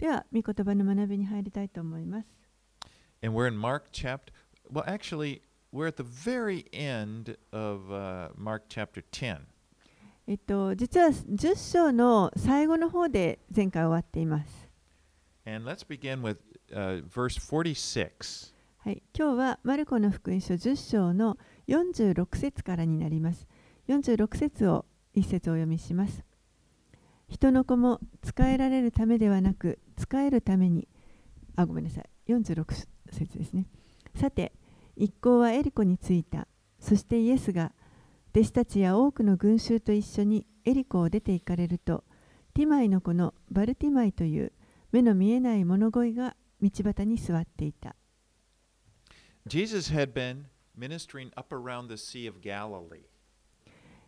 では、御言葉の学びに入りたいと思います。And we're in Mark chapter. Well, actually, we're at the very end of uh, Mark chapter 10. えっと、実は10章の最後の方で前回終わっています。And let's begin with uh, verse 46. はい、今日はマルコの福音書10章の46節からになります。46節を一節お読みします。人の子も使えられるためではなく、使えるために、あ、ごめんなさい、46節ですね。さて、一行はエリコに着いた。そしてイエスが、弟子たちや多くの群衆と一緒にエリコを出て行かれると、ティマイの子のバルティマイという目の見えない物乞いが道端に座っていた。Jesus had been ministering up around the Sea of Galilee.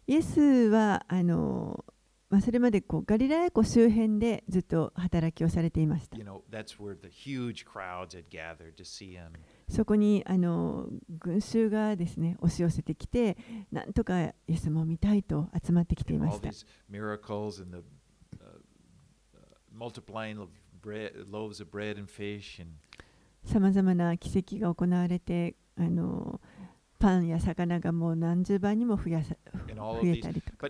イエスはあの、まあ、それまでこうガリラヤ湖周辺でずっと働きをされていました。そこにあの群衆がですね押し寄せてきて、なんとかイエス様見たいと集まってきていました。さまざまな奇跡が行われて、あのパンや魚がもう何十倍にも増や増えたりとか。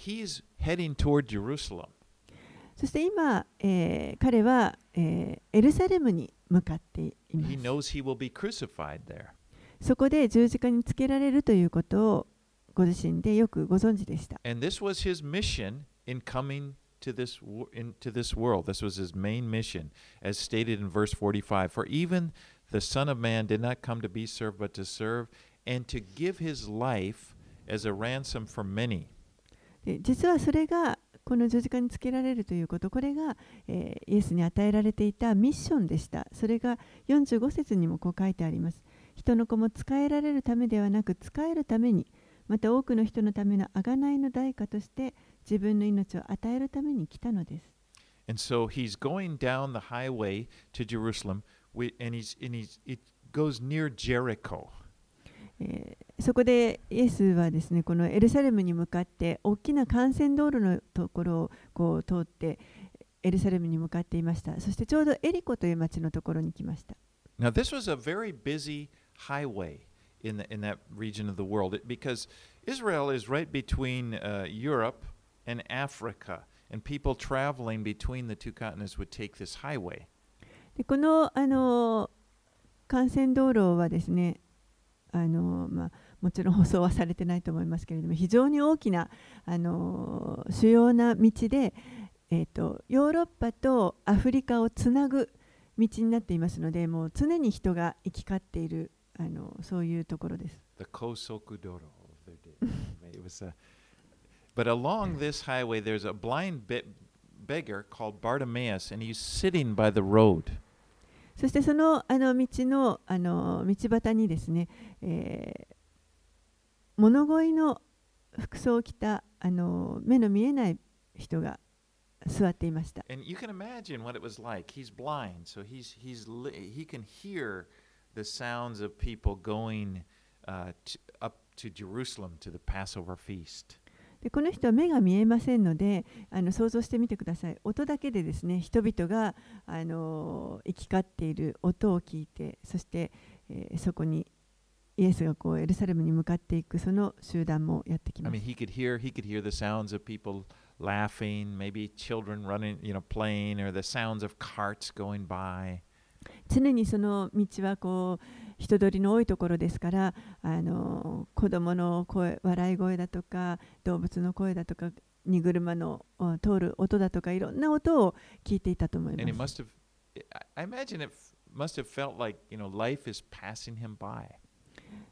But now he's heading toward Jerusalem. そして今、えー彼は、えーエルサレムに向かっていま He す。 knows he will be crucified there. そこで十字架につけられるということをご自身でよくご存知でした。 And this was his mission in coming to this wo- into this world. This was his main mission, as stated in verse 45. For even the Son of Man did not come to be served, but to serve, and to give his life as a ransom for many. 実はそれがこの十字架につけられるということこれが、えーイエスに与えられていたミッションでした。それが45節にもこう書いてあります。人の子も使えられるためではなく使えるためにまた多くの人のための贖いの代価として自分の命を与えるために来たのです。And so he's going down the highway to Jerusalem, and he's and he's it goes near Jericho. えーそこでイエスはですねこのエルサレムに向かって大きな幹線道路のところをこう通ってエルサレムに向かっていましたそしてちょうどエリコという町のところに来ました Now, this was a very busy highway in, the, in that region of the world it- because Israel is right between uh, Europe and Africa, and people traveling between the two continents would take this highway. でこのあの幹線道路はですねあのまあ、もちろん舗装はされてないと思いますけれども非常に大きなあの主要な道で、えー、とヨーロッパとアフリカをつなぐ道になっていますのでもう常に人が行き交っているあのそういうところです。高速道路 But along this highway, there's a blind be beggar called Bartimaeus, and he's sitting by the road. そしてそのあの道のあの道端にですね、えー物乞いの服装を着たあの目の見えない人が座っていました。And you can imagine what it was like. He's blind, so he's he's li- he can hear the sounds of people going uh, to, up to Jerusalem to the Passover feast. でこの人は目が見えませんのであの想像してみてください。音だけでですね人々があの行き交っている音を聞いてそして、えーそこにイエスがこうエルサレムに向かっていくその集団もやってき I ま mean, す。he could hear he could hear the sounds of people laughing, maybe children running, you know, playing, or the sounds of carts going by. 常にその道はこう人通りの多いところですからあの子供の声笑い声だとか動物の声だとか荷車のお通る音だとかいろんな音を聞いていたと思います.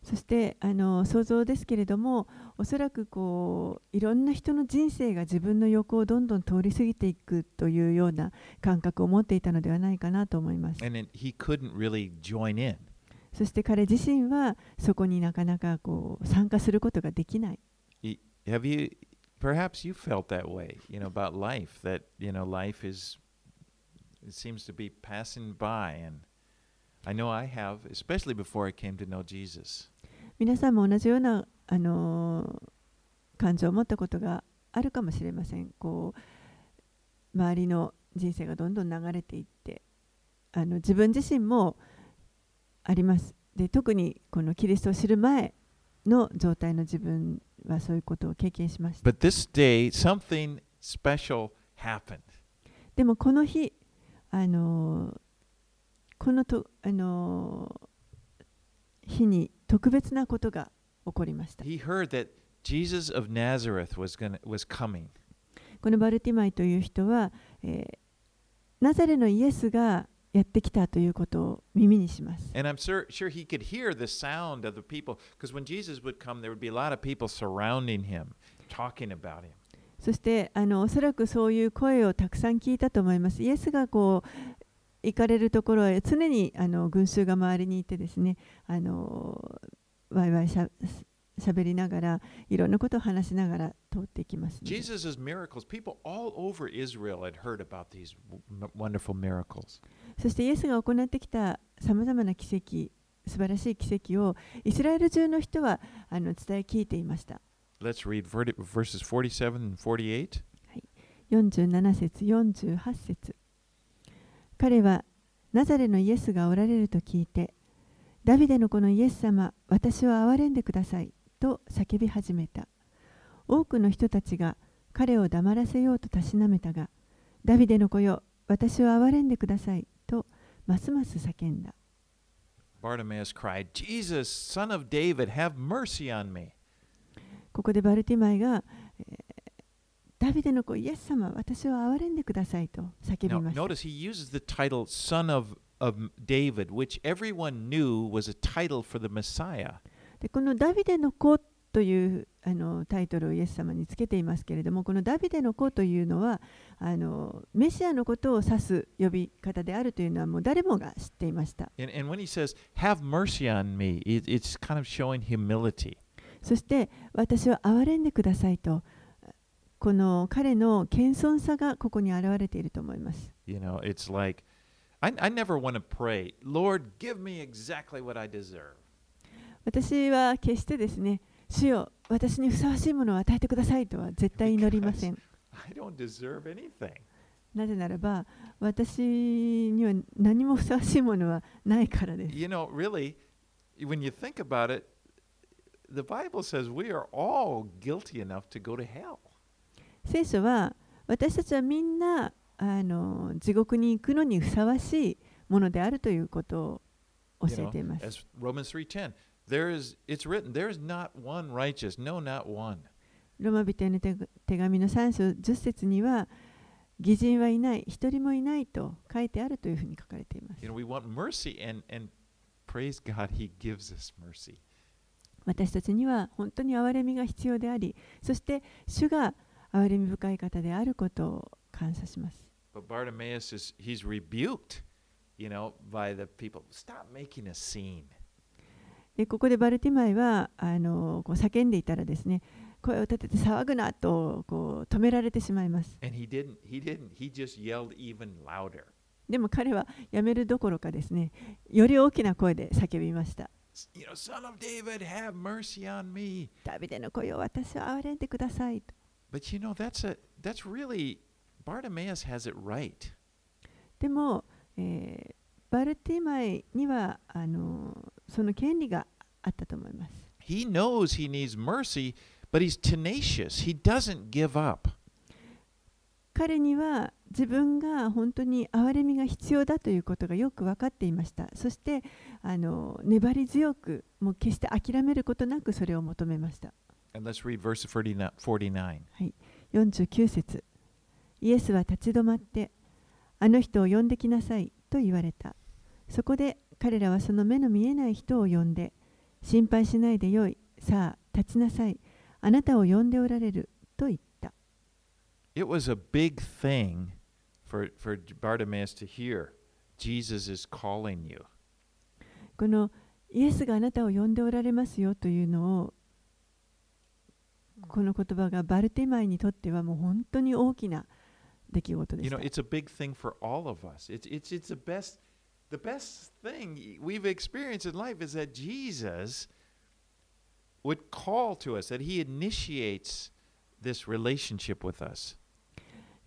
そしてあの想像ですけれどもおそらくこういろんな人の人生が自分の横をどんどん通り過ぎていくというような感覚を持っていたのではないかなと思います And he couldn't really join in. そして彼自身はそこになかなかこう参加することができない Have you, perhaps you felt that way, you know, about life, that, you know, life is, it seems to be passing by. And I know I have, especially before I came to know Jesus. 皆さんも同じような、あのー感情を持ったことがあるかもしれませんこう周りの人生がどんどん流れていってあの自分自身もありますで特にこのキリストを知る前の状態の自分はそういうことを経験しました But this day, something special happened. でもこの日あのこのとあの日に特別なことが起こりました He heard that Jesus of Nazareth was, gonna, was coming. このバルティマイという人は、えーナザレのイエスがやってきたということを耳にします。そして、あのおそらくそういう声をたくさん聞いたと思います。イエスがこう行かれるところは常にあの群衆が周りにいてですね、あのワイワイしゃしゃべりながらいろんなことを話しながら通っていきますので、Jesus' miracles, people all over Israel had heard about these wonderful miracles. そしてイエスが行ってきたさまざまな奇跡、素晴らしい奇跡をイスラエル中の人はあの伝え聞いていました。Let's read verses 47 and 48. 47節48節彼はナザレのイエスがおられると聞いてダビデの子のイエス様私を憐れんでくださいと叫び始めた多くの人たちが彼を黙らせようとたしなめたがダビデの子よ私を憐れんでくださいとますます叫んだ Bartimaeus cried, Jesus, son of David, have mercy on me. ここでバルティマイが、えーダビデの子イエス様私を憐れんでくださいと叫び Now, ました notice he uses the title son of, of David, which everyone knew was a title for the Messiah. でこのダビデの子というあのタイトルをイエス様につけていますけれどもこのダビデの子というのはあのメシアのことを指す呼び方であるというのはもう誰もが知っていました。そして私は憐れんでくださいとこの彼の謙遜さがここに表れていると思います。You know, it's like I, I never want to pray, Lord, give me exactly what I deserve. 私は決してですね、主よ私にふさわしいものを与えてくださいとは絶対に祈りません。なぜならば、私には何もふさわしいものはないからです。聖書は私たちはみんなあの地獄に行くのにふさわしいものであるということを教えています。There is it's written, there is not one righteous, no not one. ローマ人への手手紙の3章10節には義人はいない、一人もいないと書いてあるというふうに書かれています You。know, we want mercy and and praise God he gives us mercy. 私たちには本当に憐れみが必要であり、そして主が憐れみ深い方であることを感謝します。But Bartimaeus is he's rebuked, you know, by the people. Stop making a scene. ここでバルティマイはあのこう叫んでいたらですね、声を立てて騒ぐなとこう止められてしまいます。でも彼はやめるどころかですね、より大きな声で叫びました。You ダビデの声を私は憐れんでください。But you know, that's a, that's really, Bartimaeus has it right. でも、えバルティマイにはあのその権利があったと思います。He knows he needs mercy, but he's tenacious. He doesn't give up. 彼には自分が本当に憐れみが必要だということがよく分かっていました。そしてあの粘り強く、もう決して諦めることなくそれを求めました。And let's read verse 49. 49. 49節イエスは立ち止まって、あの人を呼んできなさいと言われた。そこで彼らはその目の見えない人を呼んで、心配しないでよい、さあ立ちなさい、あなたを呼んでおられると言った。It was a big thing for, for Bartimaeus to hear. Jesus is calling you. このイエスがあなたを呼んでおられますよというのを、この言葉がバルティマイにとってはもう本当に大きな出来事で You し know, た。it's a big thing for all of us. It's, it's, it's the best the best thing we've experienced in life is that Jesus would call to us, that he initiates this relationship with us.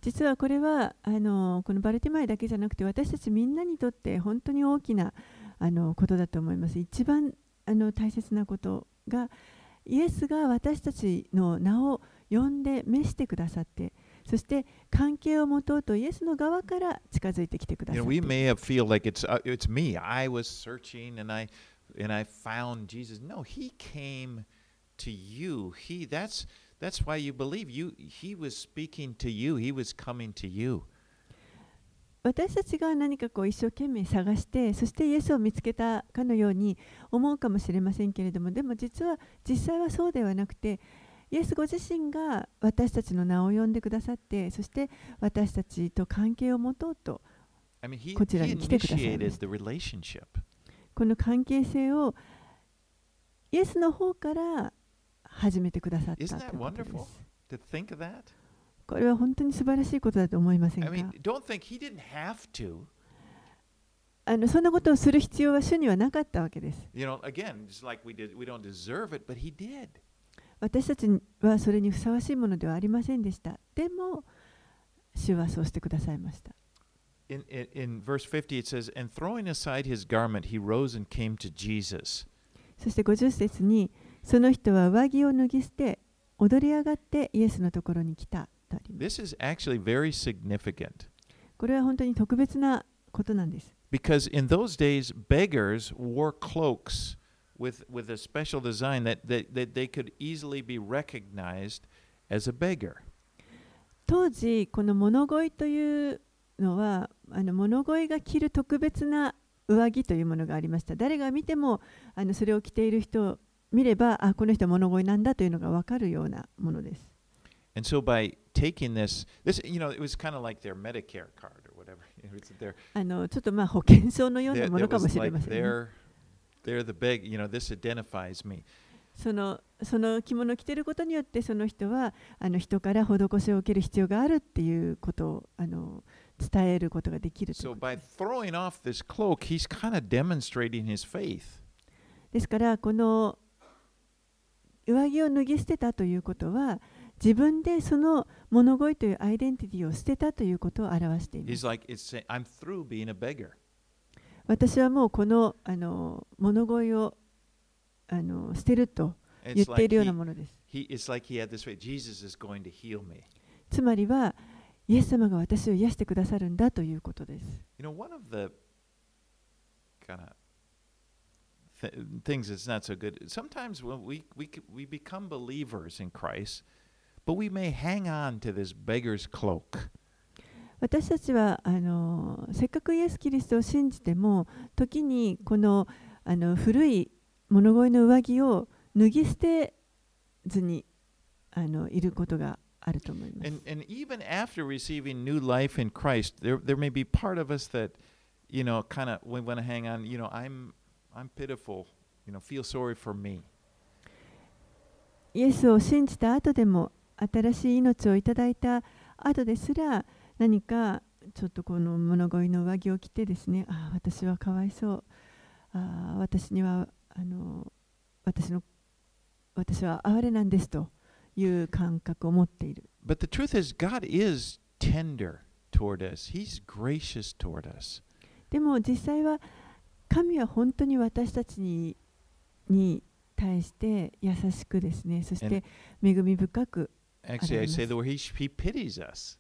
実はこれはあのこのバルティマイだけじゃなくて私たちみんなにとって本当に大きなあのことだと思います。一番あの大切なことがイエスが私たちの名を呼んで召してくださってそして関係を持とうとイエスの側から近づいてきてくだ You さ know, っ we て may have feel like it's uh, it's me. I was searching and I and I found Jesus. No, he came to you. He that's that's why you believe you he was speaking to you. He was coming to you. 私たちが何かこう一生懸命探してそしてイエスを見つけたかのように思うかもしれませんけれどもでも実は実際はそうではなくてイエスご自身が私たちの名を呼んでくださって、そして私たちと関係を持とうと、こちらに来てくださいま、この関係性をイエスの方から始めてくださったこ。れは本当に素晴らしいことだと思いませんか？あのそんなことをする必要は主にはなかったわけです。私たちはそれにふさわしいものではありませんでした。でも、主はそうしてくださいました。In, in, in verse 50, it says, And throwing aside his garment, he rose and came to Jesus. そして50節に、その人は上着を脱ぎ捨て、踊り上がってイエスのところに来たとあります。This is actually very significant これは本当に特別なことなんです。because in those days, beggars wore cloaks with, with a special design that, that, that they could easily be recognized as a beggar. 当時、この物乞いというのは、あの物乞いが着る特別な上着というものがありました。誰が見てもあのそれを着ている人を見れば、あ、この人は物乞いなんだというのが分かるようなものです。And so by taking this, this you know, it was kind of like their Medicare card or whatever. Know, it's their, あのちょっとまあ保険証のよう their- なものかも was しれ like ません、ね。they're, they're the beg, you know, this identifies me. そのその着物を着ていることによってその人はあの人から施しを受ける必要があるっていうことをあの伝えることができるという So こと by です throwing off this cloak, he's kind of demonstrating his faith. ですからこの上着を脱ぎ捨てたということは自分でその物乞いというアイデンティティを捨てたということを表していま He's す。like, it's I'm through being a beggar. 私はもうこのあの物乞いをあの捨てると言っているようなものです。つまりはイエス様が私を癒してくださるんだということです。You know, one of the kind of th- things that's not so good. Sometimes when we, we we become believers in Christ, but we may hang on to this beggar's cloak. 私たちはあのせっかくイエス・キリストを信じても時にこのあの古い物乞いの上着を脱ぎ捨てずにあのいることがあると思います。And and even after receiving new life in Christ, there there may be part of us that, you know, kind of we want to hang on. You know, I'm I'm pitiful. You know, feel sorry for me. イエスを信じた後でも新しい命をいただいた後ですら何かちょっとこの物乞いの上着を着てですねああ私はかわいそうああ私にはあの私の私は哀れなんですという感覚を持っている But the truth is, God is tender toward us. He's gracious toward us. でも実際は神は本当に私たちにに対して優しくですねそして恵み深く Actually, I say the word he, he pities us.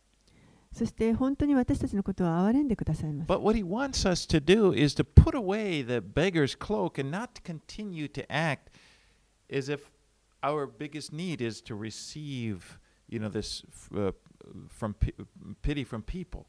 そして本当に私たちのことを憐れんでくださいます But what he wants us to do is to put away the beggar's cloak and not continue to act as if our biggest need is to receive, you know, this uh, from pi- pity from people.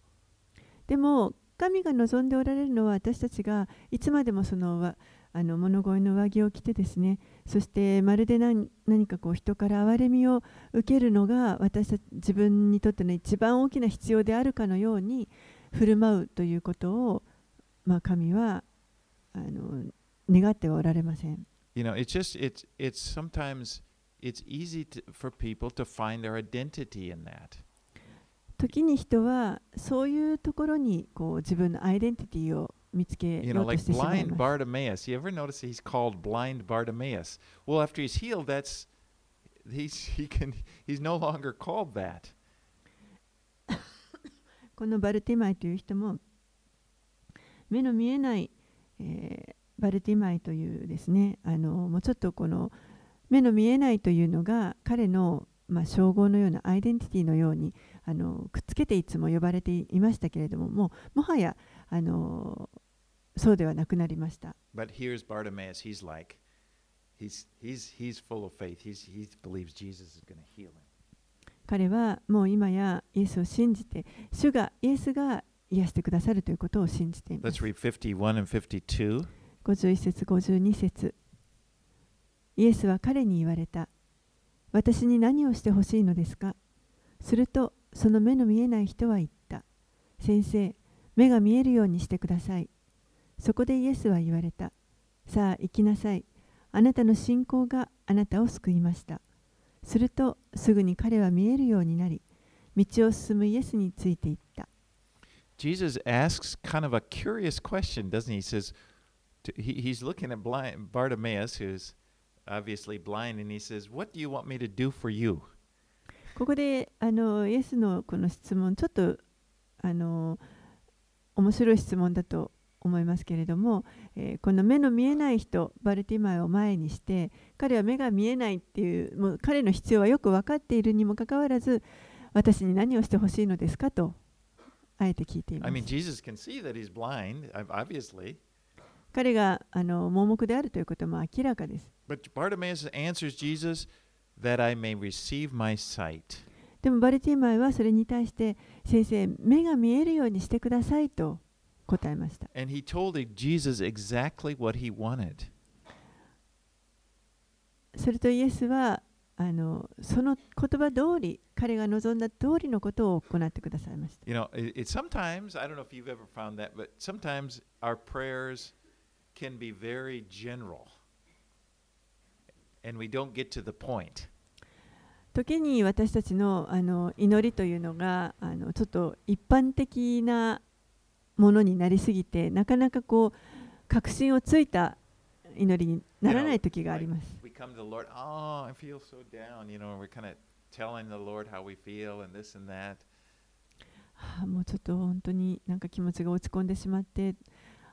でも神が望んでおられるのは私たちがいつまでもそのわあの物乞いの上着を着てですねそしてまるで何何かこう人から憐れみを受けるのが私たち自分にとっての一番大きな必要であるかのように振る舞うということを、まあ、神はあの願ってはおられません。You know, it's just it's it's sometimes it's easy to, for people to find their identity in that. 時に人はそういうところにこう自分のアイデンティティを見つけ You よ know, うと like してしまい blind ます。Bartimaeus. You ever notice he's called blind Bartimaeus? Well, after he's healed, that's he's he can he's no longer called that. このバルティマイという人も目の見えない、えーバルティマイというですねあのもうちょっとこの目の見えないというのが彼の、まあ、称号のようなアイデンティティのようにあのくっつけていつも呼ばれていましたけれどももうもはやあのそうではなくなりました。But here's Bartimaeus. He's like, he's he's he's full of faith. He's he believes Jesus is going to heal him. 彼はもう今やイエスを信じて主がイエスが癒してくださるということを信じていま Let's す。read 51 and 52. 51節52節イエスは彼に言われた。私に何をしてほしいのですか？するとその目の見えない人は言った。先生、目が見えるようにしてください。そこでイエスは言われた。さあ行きなさい。あなたの信仰があなたを救いました。するとすぐに彼は見えるようになり、道を進むイエスについていった。Jesus asks kind of a curious question, doesn't he? He says, to, he, he's looking at blind Bartimaeus, who's obviously blind, and he says, What do you want me to do for you? ここであのイエスのこの質問、ちょっとあの面白い質問だと思いますけれども、えーこの目の見えない人、バルティマイを前にして、彼は目が見えないっていう、もう彼の必要はよく分かっているにもかかわらず、私に何をしてほしいのですかと、あえて聞いていま I す。mean, Jesus can see that he's blind, ob- obviously, 彼があの盲目であるということも明らかです。but Bartimaeus answers Jesus, That I may receive my sight. でもバルティマイはそれに対して、先生、目が見えるようにしてくださいと答えました。And he told Jesus exactly what he wanted. するとイエスはあのその言葉通り彼が望んだ通りのことを行ってくださいました。You know, it, it sometimes, I don't know if you've ever found that, but sometimes our prayers can be very general and we don't get to the point. 時に私たちのあの祈りというのがあのちょっと一般的なものになりすぎてなかなかこう確信をついた祈りにならない時があります。Oh, もうちょっと本当になんか気持ちが落ち込んでしまって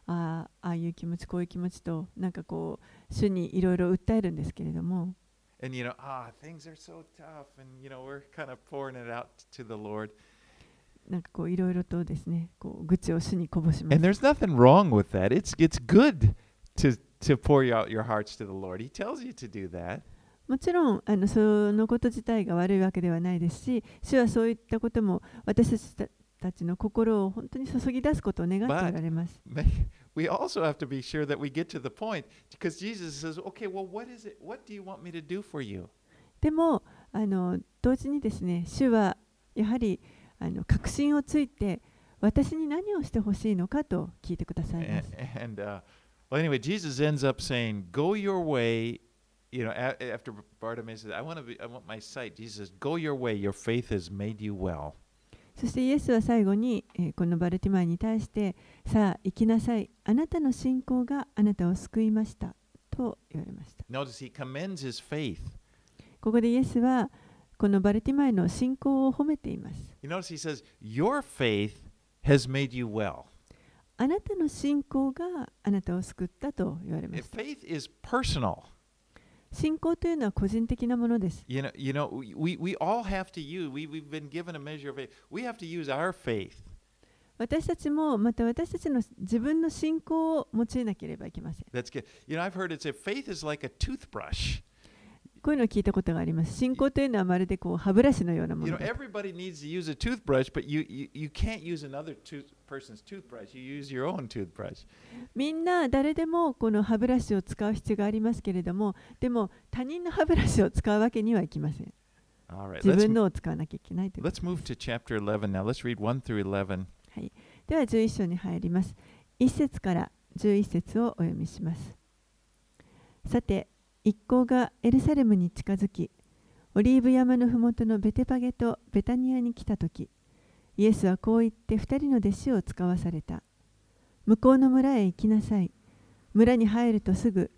ああああいう気持ちこういう気持ちとなんかこう主にいろいろ訴えるんですけれども And, you know, ah, things are so tough, and, you know, we're kind of pouring it out to the Lord. なんかこういろいろとですねこう愚痴を主にこぼしま And す。there's nothing wrong with that. It's, it's good to, to pour out your hearts to the Lord. He tells you to do that. もちろんあのそのこと自体が悪いわけではないですし主はそういったことも私たちたちの心を本当に注ぎ出すことを願っておられます。But we also have to be sure that we get to the point because Jesus says, okay, well, what is it? What do you want me to do for you? でもあの同時にですね主はやはりあの確信をついて私に何をしてほしいのかと聞いてくださいま And, す。 and uh, well, anyway, Jesus ends up saying, go your way. You know, a- after Bartimaeus says, I want to be, I want my sight. Jesus says, go your way. Your faith has made you well. そしてイエスは最後に、えーこのバルティマイに対してさあ行きなさいあなたの信仰があなたを救いましたと言われました。Notice he commends his faith. ここでイエスはこのバルティマイの信仰を褒めています。You notice he says, your faith has made you well. あなたの信仰があなたを救ったと言われま If す。信仰というのは個人的なものです。私たちも、また私たちの自分の信仰を用いなければいけません。You know, heard、こういうのを聞いたことがあります。信仰というのはまるでこう歯ブラシのようなものです。You person's toothbrush. You use your own toothbrush. みんな誰でもこの歯ブラシを使う必要がありますけれども、でも他人の歯ブラシを使うわけにはいきません。Right, 自分のを使わなきゃいけないということ let's move to chapter 11 now. Let's read 1 through 11. では11章に入ります。1節から11節をお読みします。さて、一行がエルサレムに近づき、オリーブ山のふもとのベテパゲとベタニアに来たとき、イエスはこう言って二人の弟子を使わされた。向こうの村へ行きなさい。村に入るとすぐ、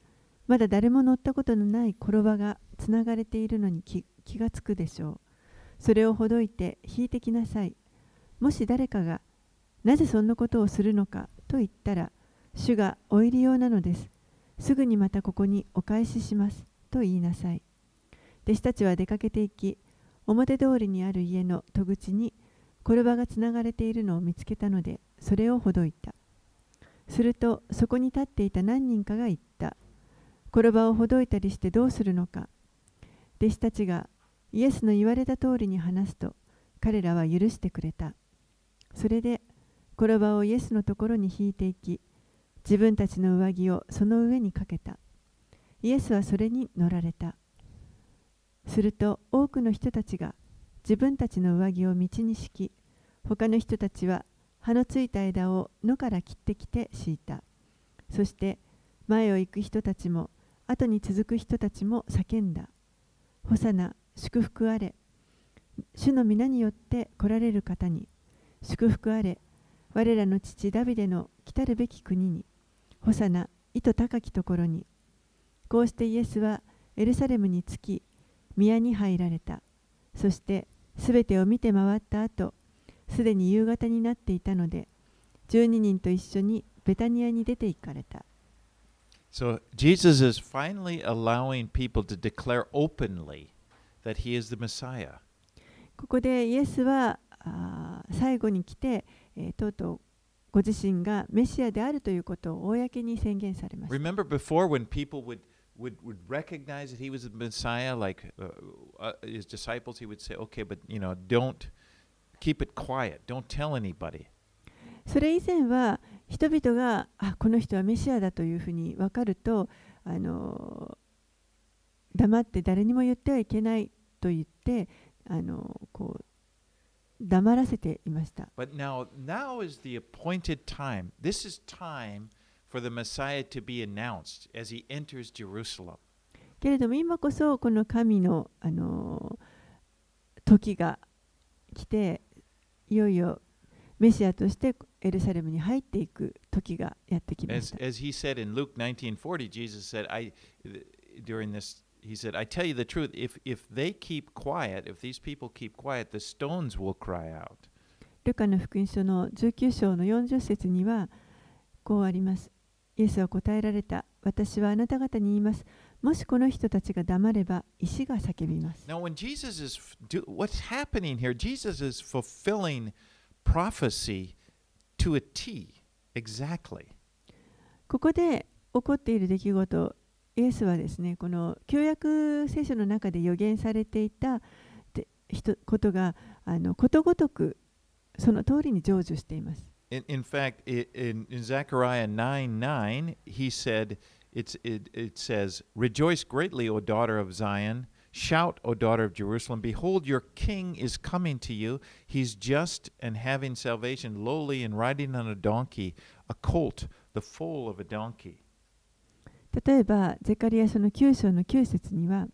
まだ誰も乗ったことのない転ばがつながれているのに気気がつくでしょう。それをほどいて引いてきなさい。もし誰かがなぜそんなことをするのかと言ったら主がお入り用なのですすぐにまたここにお返ししますと言いなさい弟子たちは出かけて行き表通りにある家の戸口に転ばがつながれているのを見つけたのでそれをほどいた。するとそこに立っていた何人かが言った。転ばをほどいたりしてどうするのか。弟子たちがイエスの言われた通りに話すと彼らは許してくれた。それで転ばをイエスのところに引いていき自分たちの上着をその上にかけた。イエスはそれに乗られた。すると多くの人たちが自分たちの上着を道に敷き他の人たちは葉のついた枝を野から切ってきて敷いた。そして前を行く人たちも後に続く人たちも叫んだ。ホサナ祝福あれ。主の皆によって来られる方に。祝福あれ。我らの父ダビデの来たるべき国に。ホサナ意図高きところに。こうしてイエスはエルサレムに着き宮に入られた。そしてすべてを見て回った後すでに夕方になっていたので12人と一緒にベタニアに出て行かれた So Jesus is finally allowing people to declare openly that he is the Messiah. ここでイエスは最後に来て、えーとうとうご自身がメシアであるということを公に宣言されました Remember before when people would would, would recognize that he was the Messiah, like uh, uh, his disciples, he would say, "Okay, but you know, don't keep it quiet. Don't tell anybody." それ以前は人々があこの人はメシアだというふうに分かるとあの黙って誰にも言ってはいけないと言ってあのこう黙らせていました。But now, now is the appointed time. This is time for the Messiah to be announced as he enters Jerusalem. けれども今こそこの神のあの時が来ていよいよメシアとしてエルサレムに入っていく時がやってきました As, as he said in Luke 19:40, Jesus said, "I during this he said, I tell you the truth, if if they keep quiet, if these people keep quiet, the stones will cry out." ルカの福音書の19章の40節にはこうあります。イエスは答えられた。私はあなた方に言います。もしこの人たちが黙れば石が叫びます。Now, when Jesus is what's happening here, Jesus is fulfilling prophecy to a T, exactly. ここで起こっている出来事、イエスはですね、この旧約聖書の中で予言されていたことがあのことごとくその通りに成就しています。In, in fact, i in, in Zechariah 9 9, he said, it's, it, it says, Rejoice greatly, O daughter of Zion. Shout, O daughter of Jerusalem. Behold, your king is coming to you. He's just and having salvation, lowly and riding on a donkey, a colt, the foal of a donkey. 例えば、ゼカリア書の9章の9節には、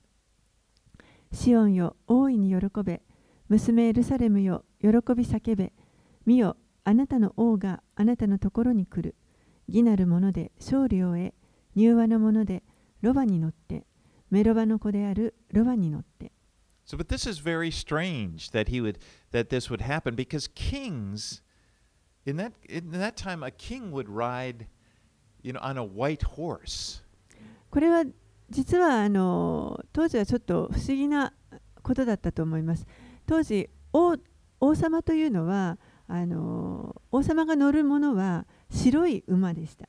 シオンよ、大いに喜べ、娘エルサレムよ、喜び叫べ、見よ、 あなたの王があなたのところに来る。義なるもので勝利を得、柔和なものでロバに乗って、メロバの子であるロバに乗って。So, but this is very strange that he would that this would happen because kings, in that in that time, a king would ride, you know, on a white horse. これは実はあの当時はちょっと不思議なことだったと思います。当時王王様というのはあの王様が乗るものは白い馬でした。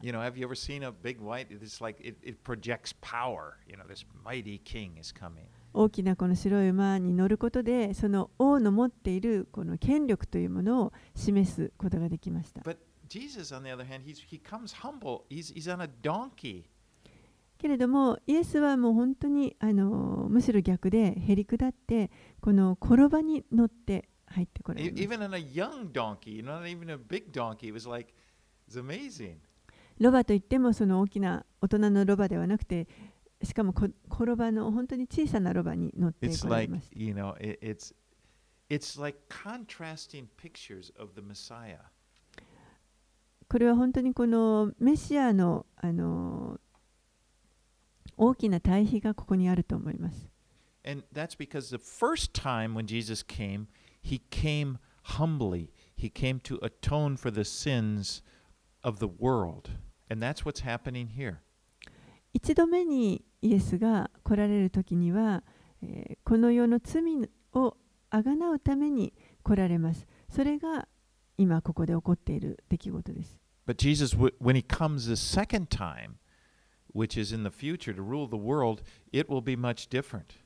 大きなこの白い馬に乗ることで、その王の持っているこの権力というものを示すことができました。けれども、イエスはもう本当にあのむしろ逆で、へりくだって、この転ばに乗って、入ってこら E- れます。Even on a young donkey, not even a big donkey. It was like, it's amazing. ロバといってもその大きな大人のロバではなくてしかもこ転ばの本当に小さなロバに乗って It's こられ like, ました。you know, it, it's, it's like contrasting pictures of the Messiah. これは本当にこのメシアのあの大きな対比がここにあると思います。And that's because the first time when Jesus came, he came humbly. he came to atone for the sins of the world. And that's what's happening here. 一度目にイエスが来られる時には、えーこの世の罪をあがなうために来られます。それが今ここで起こっている出来事です。 But Jesus, w- when he comes the second time, which is in the future to rule the world, it will be much different.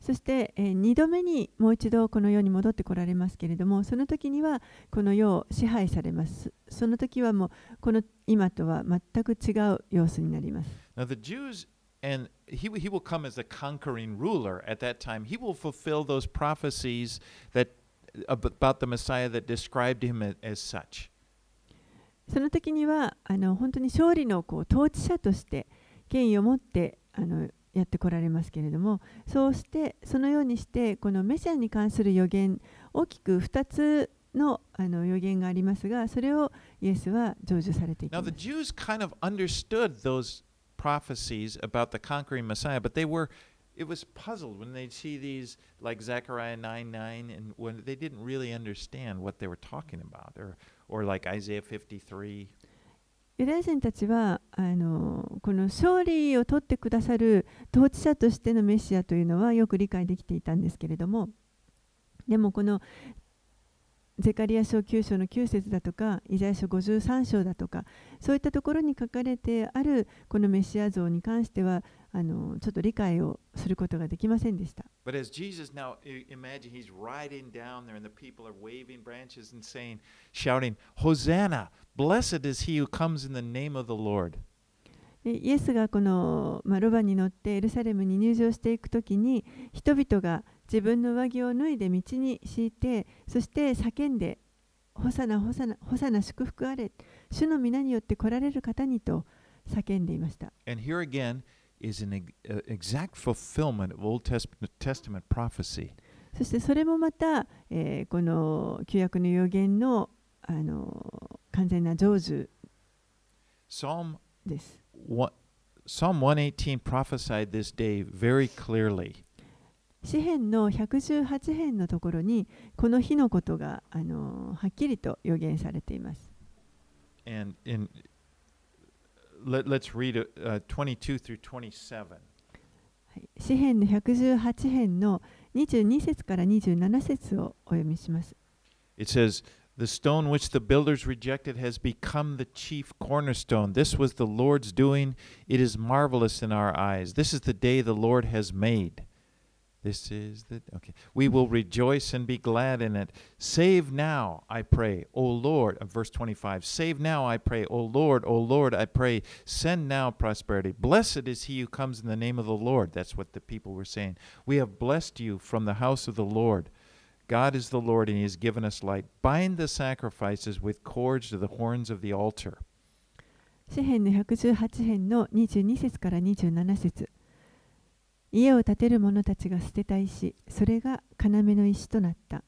そして、え2度目にもう一度この世に戻ってこられますけれども、その時にはこの世を支配されます。その時はもうこの今とは全く違う様子になります。Now, the Jews, and he, he will come as a conquering ruler at that time. He will fulfill those prophecies that about the Messiah that described him as, as such. その時にはあの本当に勝利のこう統治者として権威を持ってあのやってこられますけれどもそうしてそのようにしてこのメシアに関する予言大きく2つのあの予言がありますがそれをイエスは成就されていき Now, the Jews kind of understood those prophecies about the conquering Messiah, but they were. It was puzzled when they'd see these like Zechariah 9 9, and when they didn't really understand what they were talking about, or, or like Isaiah 53. ユダヤ人たちはあのこの勝利を取ってくださる統治者としてのメシアというのはよく理解できていたんですけれどもでもこのゼカリア書9章の9節だとかイザヤ書53章だとかそういったところに書かれてあるこのメシア像に関してはあのちょっと理解をすることができませんでした。イエスがこの、まあ、ロバに乗ってエルサレムに入場していくときに人々が自分の上着を脱いで道に敷いてそして叫んで「ホサナホサナホサナ祝福あれ」主の皆によって来られる方にと叫んでいました。Is an ex- uh, exact fulfillment of Old Testament, prophecy. そしてそれもまた、えーこの旧約の予言のあの完全な成就です。Psalm 118 prophesied this day very clearly. 詩編の118編のところにこの日のことがあのはっきりと予言されています。And in let, let's read it, uh, 22 through 27. はい詩編の118編の22節から27節をお読みします。 It says, The stone which the builders rejected has become the chief cornerstone. This was the Lord's doing. It is marvelous in our eyes. This is the day the Lord has made. This is the. Okay. We will rejoice and be glad in it. Save now, I pray, O Lord. uh, Verse 25. Save now, I pray, O Lord, O Lord, I pray. Send now prosperity. Blessed is he who comes in the name of the Lord. That's what the people were saying. We have blessed you from the house of the Lord. God is the Lord, and He has given us light. Bind the sacrifices with cords to the horns of the altar. 詩編の118編の22節から27節 家を建てる者たちが捨てた石、それが要の石となった。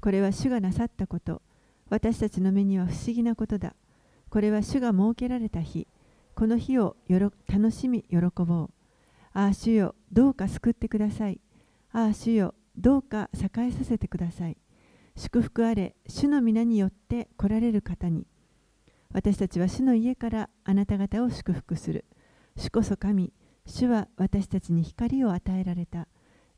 これは主がなさったこと。私たちの目には不思議なことだ。これは主が設けられた日。この日をよろ楽しみ喜ぼう。ああ、主よ、どうか救ってください。ああ、主よ、どうか栄えさせてください。祝福あれ、主の皆によって来られる方に。私たちは主の家からあなた方を祝福する。主こそ神、主は私たちに光を与えられた。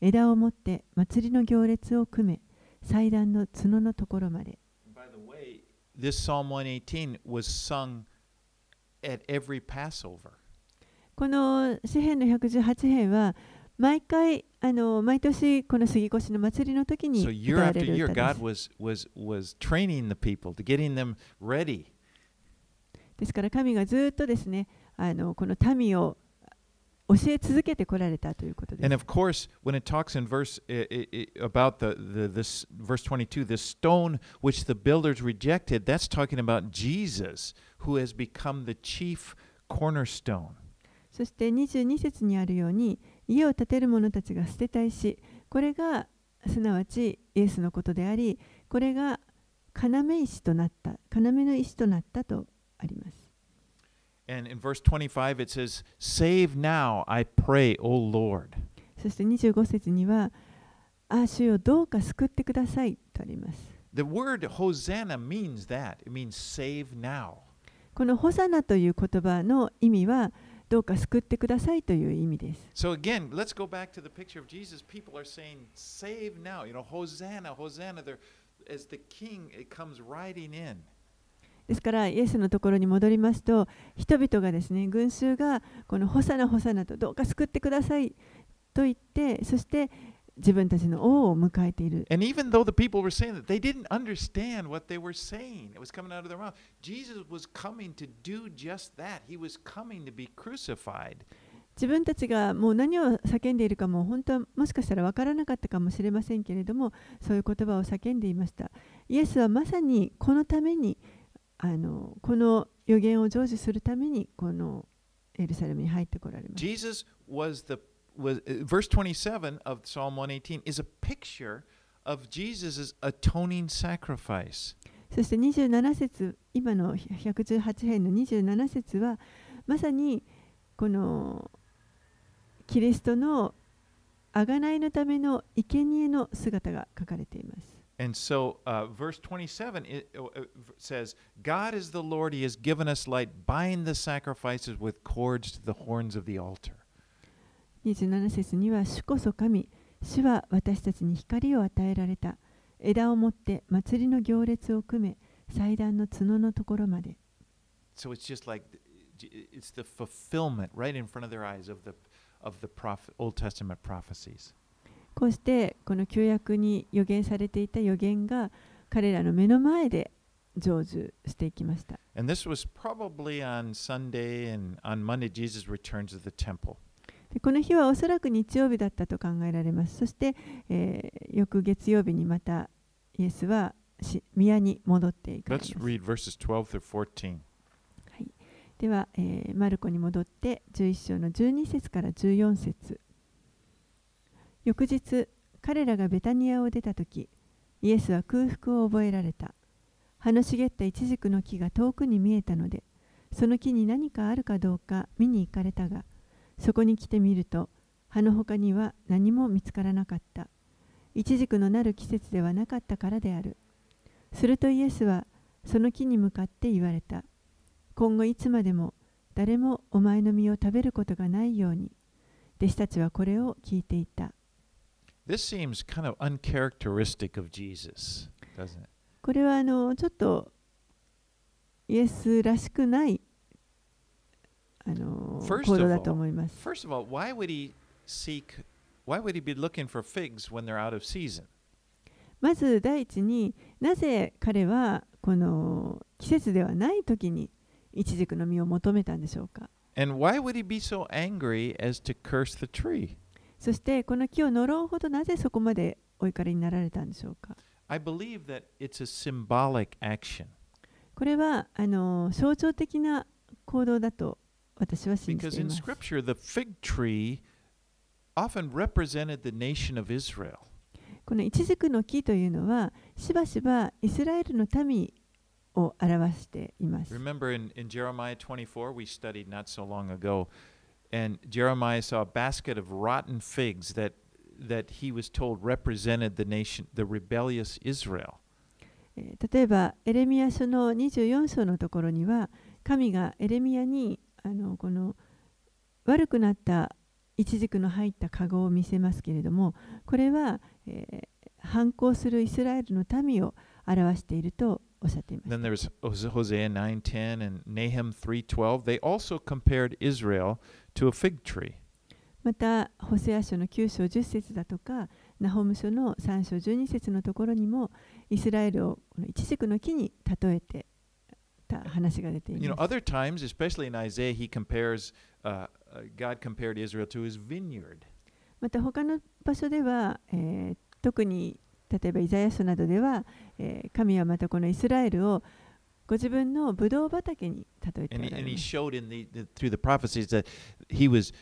枝を持って祭りの行列を組め、祭壇の角のところまで。By the way, this Psalm 118 was sung at every Passover. この詩編の118編は、毎回、あの毎年この杉越の祭りの時に So 歌 year わ after れる year, 歌で God す。was was was training the people to getting them ready. ですから神がずっとですね、あのこの民を教え続けてこられたということです。そして22節にあるように、家を建てる者たちが捨てたいし、これがすなわちイエスのことであり、これが要石となった、要の石となったとあります。And in verse 25, it says, Save now, I pray, O Lord. そして25節には「ああ主よどうか救ってください」とあります The word Hosanna means that. It means save now. このホサナという言葉の意味は、どうか救ってくださいという意味です。 So again, let's go back to the picture of Jesus. People are saying, save now. You know, Hosanna, Hosanna. They're, as the king it comes riding in. ですから、イエスのところに戻りますと、人々がですね、群衆がこのホサナ、ホサナとどうか救ってくださいと言って、そして自分たちの王を迎えている。And even though the people were saying that, they didn't understand what they were saying. It was coming out of their mouth. Jesus was coming to do just that. He was coming to be crucified. 自分たちがもう何を叫んでいるかも本当はもしかしたら分からなかったかもしれませんけれどもそういう言葉を叫んでいましたイエスはまさにこのためにあのこの予言を成就するためにこのエルサレムに入ってこられます Jesus was the was uh, verse 27 of Psalm 118 is a picture of Jesus' atoning sacrifice. そして27節今の118編の27節はまさにこのキリストの贖いのための生贄の姿が書かれています。And so, uh, verse 27 it, uh, uh, says, God is the Lord, He has given us light. Bind the sacrifices with cords to the horns of the altar. 27節には主こそ神主は私たちに光を与えられた枝を持って祭りの行列を組め祭壇の角のところまで So it's just like th- it's the fulfillment right in front of their eyes of the of the prophet, Old Testament prophecies. こうしてこの旧約に予言されていた予言が彼らの目の前で成就していきました。And this was probably on Sunday and on Monday Jesus returns to the temple. でこの日はおそらく日曜日だったと考えられます。そして、えー翌月曜日にまたイエスはし宮に戻っていかれます。Let's read verses 12 through 14. はい、では、えーマルコに戻って11章の12節から14節翌日彼らがベタニアを出た時イエスは空腹を覚えられた。葉の茂ったイチジクの木が遠くに見えたのでその木に何かあるかどうか見に行かれたがそこに来てみると葉の他には何も見つからなかった。イチジクのなる季節ではなかったからである。するとイエスはその木に向かって言われた。今後いつまでも誰もお前の実を食べることがないように弟子たちはこれを聞いていた。This seems kind of uncharacteristic of Jesus, doesn't it? これはあのちょっとイエスらしくないあの First 行 of 動 all- だと思います First of all, why would he seek why would he be looking for figs when they're out of season? まず第一になぜ彼はこの季節ではない時にイチジクの実を求めたんでしょうか And why would he be so angry as to curse the tree? そしてこの木を呪うほどなぜそこまでお怒りになられたんでしょうか I believe that it's a symbolic action これはあの象徴的な行動だと私は信じ because てい in ます scripture the fig tree often represented the nation of Israel. このイチジクの木というのはしばしばイスラエルの民を表しています。Remember in, in Jeremiah 24 we studied not so long ago and Jeremiah saw a basket of rotten figs that that he was told represented the nation the rebellious Israel. えー例えばエレミア書の24章のところには神がエレミアにあのこの悪くなったイチジクの入ったカゴを見せますけれどもこれは、えー反抗するイスラエルの民を表しているとおっしゃっています。Then there's Hos- Hosea 9:10 and Nahum 3:12. They also compared Israel to a fig tree. また、ホセア書の9章10節だとか、ナホム書の3章12節のところにも、イスラエルをこのイチジクの木に例えてた話が出てい You know, ます。other times, especially in Isaiah, he compares uh, uh, God compared Israel to his vineyard. また、他の場所では、えー特に例えばイザヤ書などでは、えー神はまたこのイスラエルをご自分のブドウ畑に例えてお And ら he, れ and he ます。showed in the, through the prophecies that he was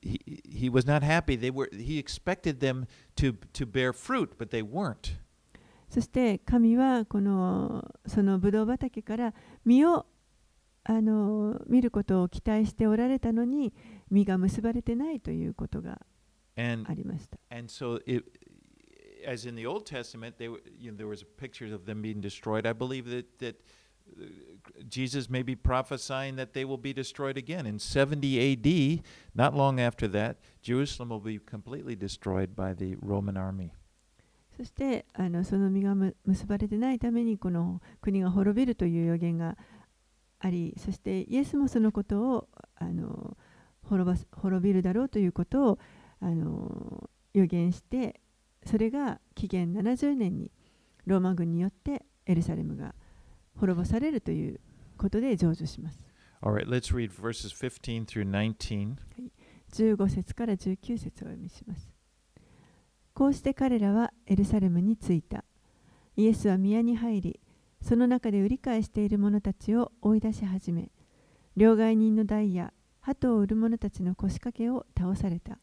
he, he was not happy. They were he expected them to to bear fruit, but they weren't. そして神はこのそのブドウ畑から実をあの見ることを期待しておられたのに実が結ばれてないということが And ありました。and so it as in the Old Testament, they, were- you know, there was pictures of them being destroyed. I believe that, that uh, Jesus may be prophesying that they will be destroyed again. In 70 AD, not long after that, Jerusalem will be completely destroyed by the Roman army. そしてあのその実が結ばれてないためにこの国が滅びるという予言がありそしてイエスもそのことをあの滅ばす滅びるだろうということをあの予言してそれが紀元70年にローマ軍によってエルサレムが滅びぼされるということで成就します。Right, let's read verses 15 through 19. 15節から19節をお読みします。こうして彼らはエルサレムに着いた。イエスは宮に入り、その中で売り買いしている者たちを追い出し始め、両替人の台や鳩を売る者たちの腰掛けを倒された。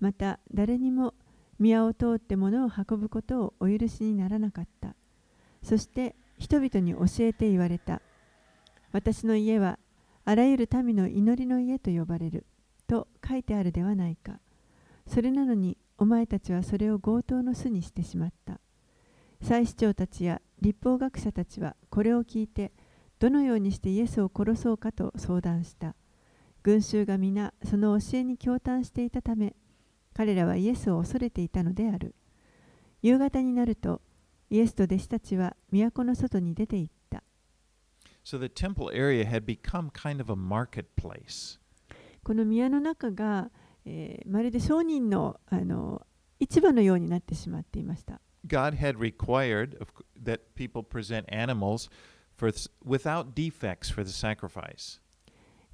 また誰にも宮を通って物を運ぶことをお許しにならなかった。そして人々に教えて言われた。私の家はあらゆる民の祈りの家と呼ばれる。と書いてあるではないか。それなのにお前たちはそれを強盗の巣にしてしまった。祭司長たちや立法学者たちはこれを聞いてどのようにしてイエスを殺そうかと相談した。群衆が皆その教えに驚嘆していたため彼らはイエスを恐れていたのである。夕方になるとイエスと弟子たちは都の外に出て行った。So the temple area had become kind of a marketplace. この宮の中が、えーまるで商人のあの市場のようになってしまっていました。God had required that people present animals for th- without defects for the sacrifice.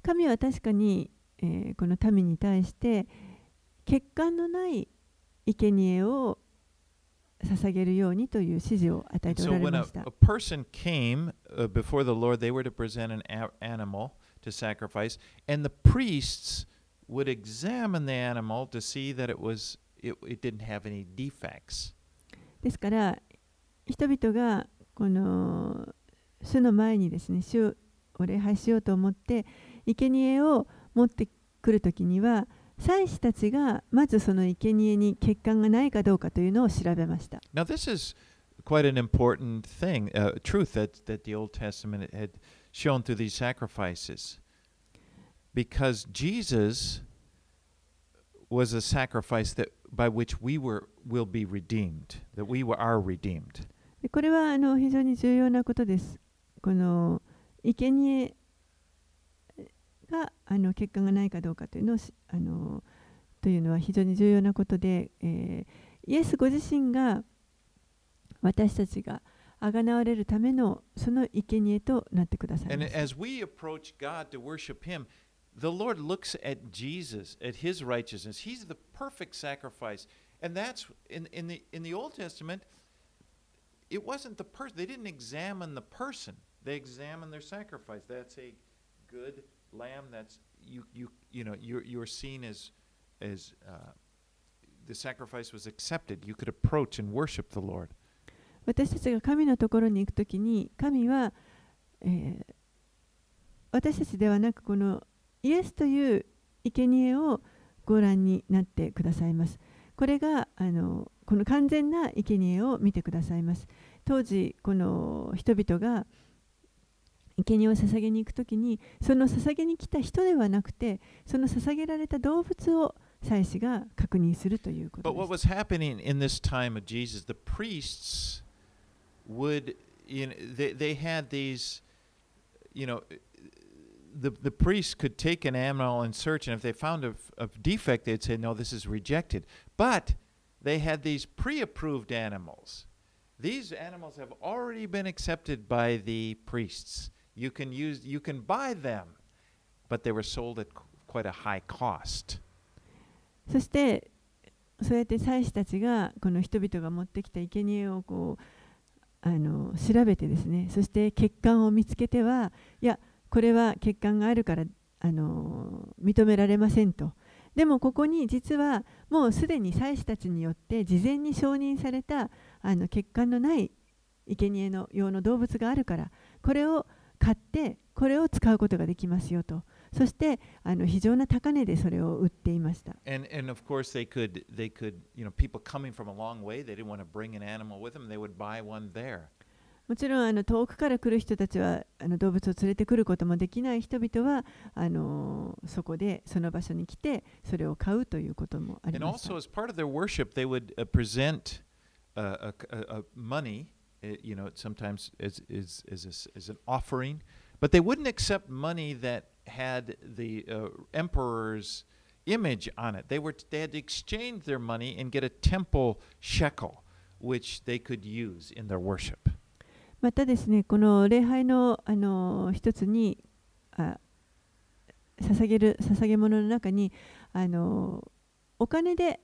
神は確かに、えーこの民に対して欠陥のない生贄を捧げるようにという指示を与えてお so られ when ま a, した。a person came uh, before the Lord, they were to present an a- animal to sacrifice, and the priests would examine the animal to see that it was it, it didn't have any defects. ですから人々がこの主の前にですね主を礼拝しようと思って生贄を持ってくるときには祭司たちがまずその生贄に欠陥がないかどうかというのを調べました。Now, this is quite an important thing, uh, truth that, that the Old Testament had shown through these sacrifices. Because Jesus was a sacrifice that by which we were will be redeemed, that we were, are redeemed. でこれはあの非常に重要なことです。この生贄があの欠陥がないかどうかというのをあのというのは非常に重要なことで、えーイエスご自身が私たちがあがなわれるためのその生贄となってください And。as we approach God to worship Him, the Lord looks at Jesus, at His righteousness. He's the perfect sacrifice, and that's in, in the in the Old Testament. It wasn't the person; they didn't examine the person; they examined their sacrifice. That's a good lamb. That's you you you know you're you're seen as as uh, the sacrifice was accepted. You could approach and worship the Lord. 私たちが神のところに行くときに神は、えー私たちではなくこのイエスという生贄をご覧になってくださいます。これがあのこの完全な生贄を見てくださいます。当時この人々が生贄を捧げに行くときにその捧げに来た人ではなくてその捧げられた動物を祭司が確認するということ But what です was happening in this time of Jesus, the priests would, you know, they, they had these, you know, the, the priests could take an animal and search, and if they found a, a defect, they'd say, no, this is rejected. But they had these pre approved animals. These animals have already been accepted by the priests. You can use, you can buy them, but they were sold at qu- quite a high cost. そしてそうやって祭司たちがこの人々が持ってきた生贄をこうあの調べてですねそして欠陥を見つけてはいやこれは欠陥があるからあの認められませんとでもここに実はもうすでに祭司たちによって事前に承認されたあの欠陥のない生贄の用の動物があるからこれを買ってこれを使うことができますよと。そしてあの非常な高値でそれを売っていました。もちろんあの遠くから来る人たちはあの動物を連れてくることもできない人々はあのそこでその場所に来てそれを買うということも。uh, you know sometimes as is as, a s as an offering but they wouldn't accept money that had the uh, emperor's image on it. They were they had to exchange their money and get a temple shekel which they could use in their worship. またですねこの礼拝のあの一つにあ捧げる捧げ物の中にあのお金で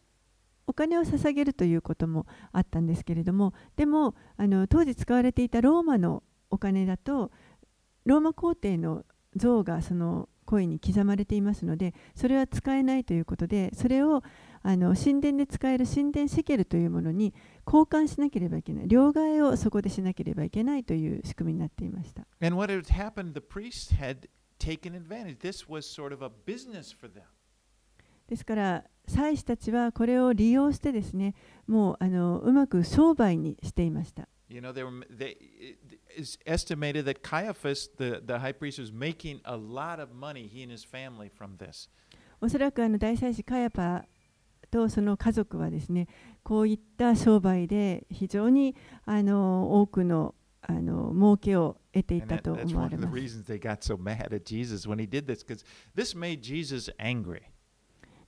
お金を捧げるということもあったんですけれどもでもあの当時使われていたローマのお金だとローマ皇帝の像がその声に刻まれていますのでそれは使えないということでそれをあの神殿で使える神殿シケルというものに交換しなければいけない両替をそこでしなければいけないという仕組みになっていました And what had happened, the priests had taken advantage. This was sort of a business for them. ですから祭司たちはこれを利用してですねもうあのうまく商売にしていました You know, they were they it is estimated that Caiaphas, the, the high priest, was making a lot of money, he and his family, from this. おそらくあの大祭司カヤパとその家族はですねこういった商売で非常にあの多くのあの儲けを得ていたと思われます。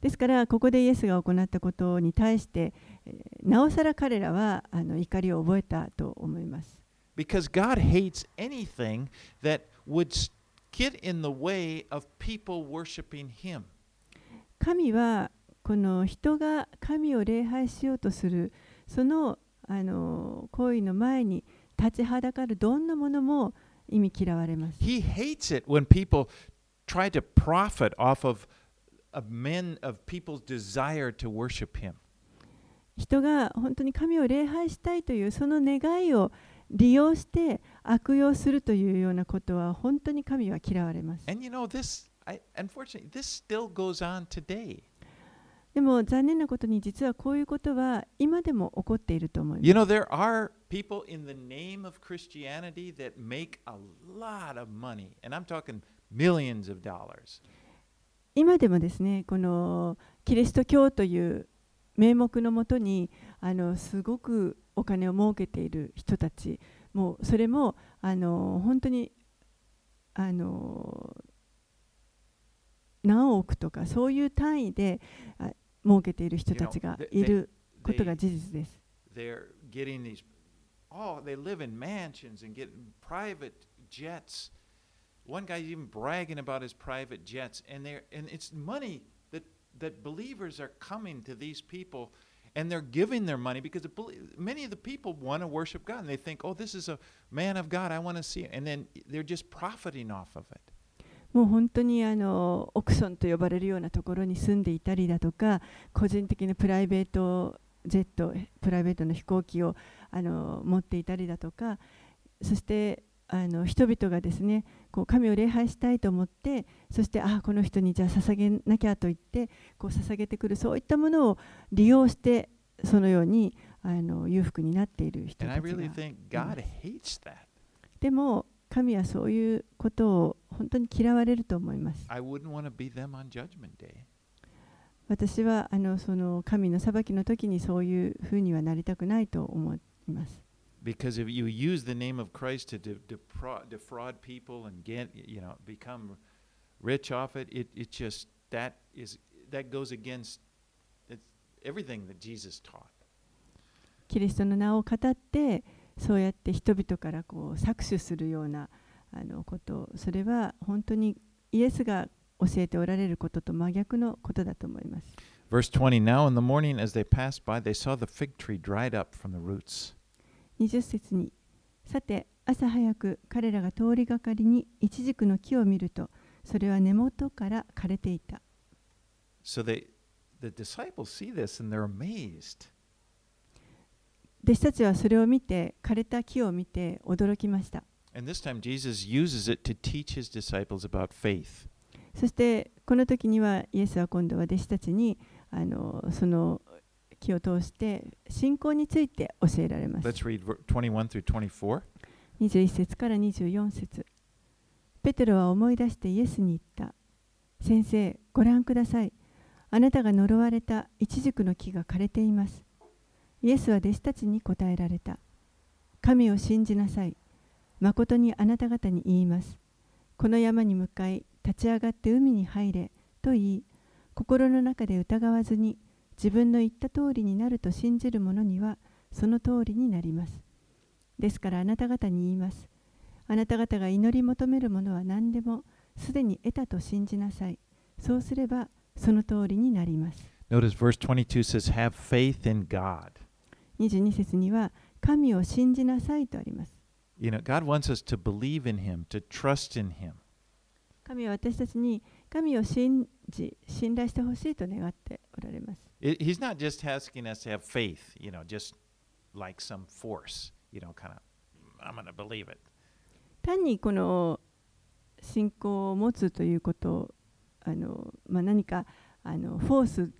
ですからここでイエスが行ったことに対して、えーなおさら彼らはあの怒りを覚えたと思います。Because God hates anything that would get in the way of people worshiping him. 神はこの人が神を礼拝しようとするそのあの行為の前に立ちはだかるどんなものも意味嫌われます。He hates it when people try to profit off of, of men, of people's desire to worship him. 人が本当に神を礼拝したいというその願いを利用して悪用するというようなことは本当に神は嫌われます。And you know, this, I, unfortunately, this still goes on today. でも残念なことに実はこういうことは今でも起こっていると思います。You know, there are people in the name of Christianity that make a lot of money, and I'm talking millions of dollars. 今でもですね、このキリスト教という名目のもとにあのすごくお金を儲けている人たち、もうそれもあの本当にあの何億とかそういう単位であ儲けている人たちがいることが事実です。they're getting these, oh, they live in mansions and get private jets. One guy's even bragging about his private jets, and they're and it's money that that believers are coming to these people, and they're giving their money because the, belie- many of the people want to worship God, and they think, oh, this is a man of God, I want to see, it. and then they're just profiting off of it. もう本当にあのオクソンと呼ばれるようなところに住んでいたりだとか個人的なプライベートジェットプライベートの飛行機をあの持っていたりだとかそしてあの人々がですね こう神を礼拝したいと思ってそしてあこの人にじゃあ捧げなきゃと言ってこう捧げてくるそういったものを利用してそのようにあの裕福になっている人たちが God hates that. でも神はそういうことを本当に嫌われると思います。私はあのその神の裁きの時にそういうふうにはなりたくないと思います。Because if you use the name of Christ to de- defraud, defraud people and get, you know, become rich off it, it, it just, that is, that goes against everything that Jesus taught. キリストの名を語ってそうやって人々からこう搾取するようなあのことそれは本当にイエスが教えておられることと真逆のことだと思います。Verse 20 Now in the morning, as they passed by, they saw the fig tree dried up from the roots. 20節にさて朝早く彼らが通りがかりに一軸の木を見るとそれは根元から枯れていた。So 弟子たちはそれを見て枯れた木を見て驚きました。そしてこの時にはイエスは今度は弟子たちにあのその木を通して信仰について教えられます。Let's read ver- 21 through 24. 21節から24節ペテロは思い出してイエスに言った。先生、ご覧ください。あなたが呪われたイチジクの木が枯れています。イエスは弟子たちに答えられた。神を信じなさい。誠にあなた方に言います。この山に向かい、立ち上がって海に入れと言い、心の中で疑わずに自分の言った通りになると信じる者にはその通りになります。ですからあなた方に言います。あなた方が祈り求めるものは何でもすでに得たと信じなさい。そうすればその通りになります。Notice verse 22 says, Have faith in God. 22節には神を信じなさいとあります。You know, God wants us to believe in him, to trust in him. 神は私たちに神を信じ、信頼してほしいと願っておられます。It, he's not just asking us to have faith, you know, just like some force, you know, kind of, I'm going to believe it. 単にこの信仰を持つということをあの、まあ、何かあのフォース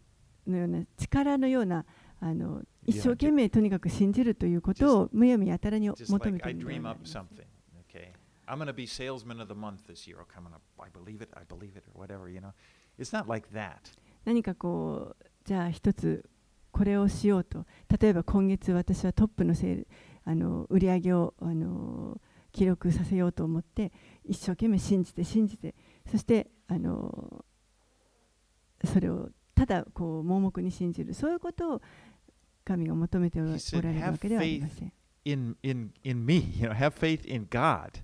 のような力のようなあの一生懸命とにかく信じるということをむやみやたらに求めているのでは up ない something, okay? I'm going to be salesman of the month this year. Okay, I'm gonna, I believe it, I believe it, or whatever, you know. It's not like that. 何かこうじゃあ一つこれをしようと。例えば今月私はトップのセールあの売り上げをあの記録させようと思って一生懸命信じて信じてそしてあのそれをただこう盲目に信じる。そういうことを神が求めておられるわけではありません。In, in, in me, you know, have faith in God.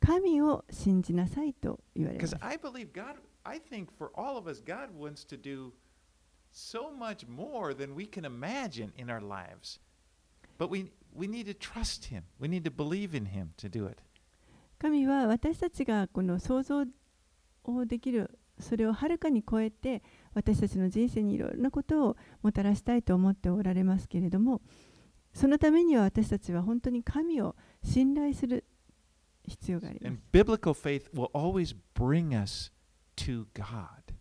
神を信じなさいと言われま Because す I believe God, I think for all of us, God wants to do so much more than we can imagine in our lives. But we, we need to trust Him. We need to believe in Him to do it. 神は私たちがこの想像をできるそれをはるかに超えて私たちの人生にいろいろなことをもたらしたいと思っておられますけれどもそのためには私たちは本当に神を信頼する必要がありま And す。biblical faith will always bring us to God.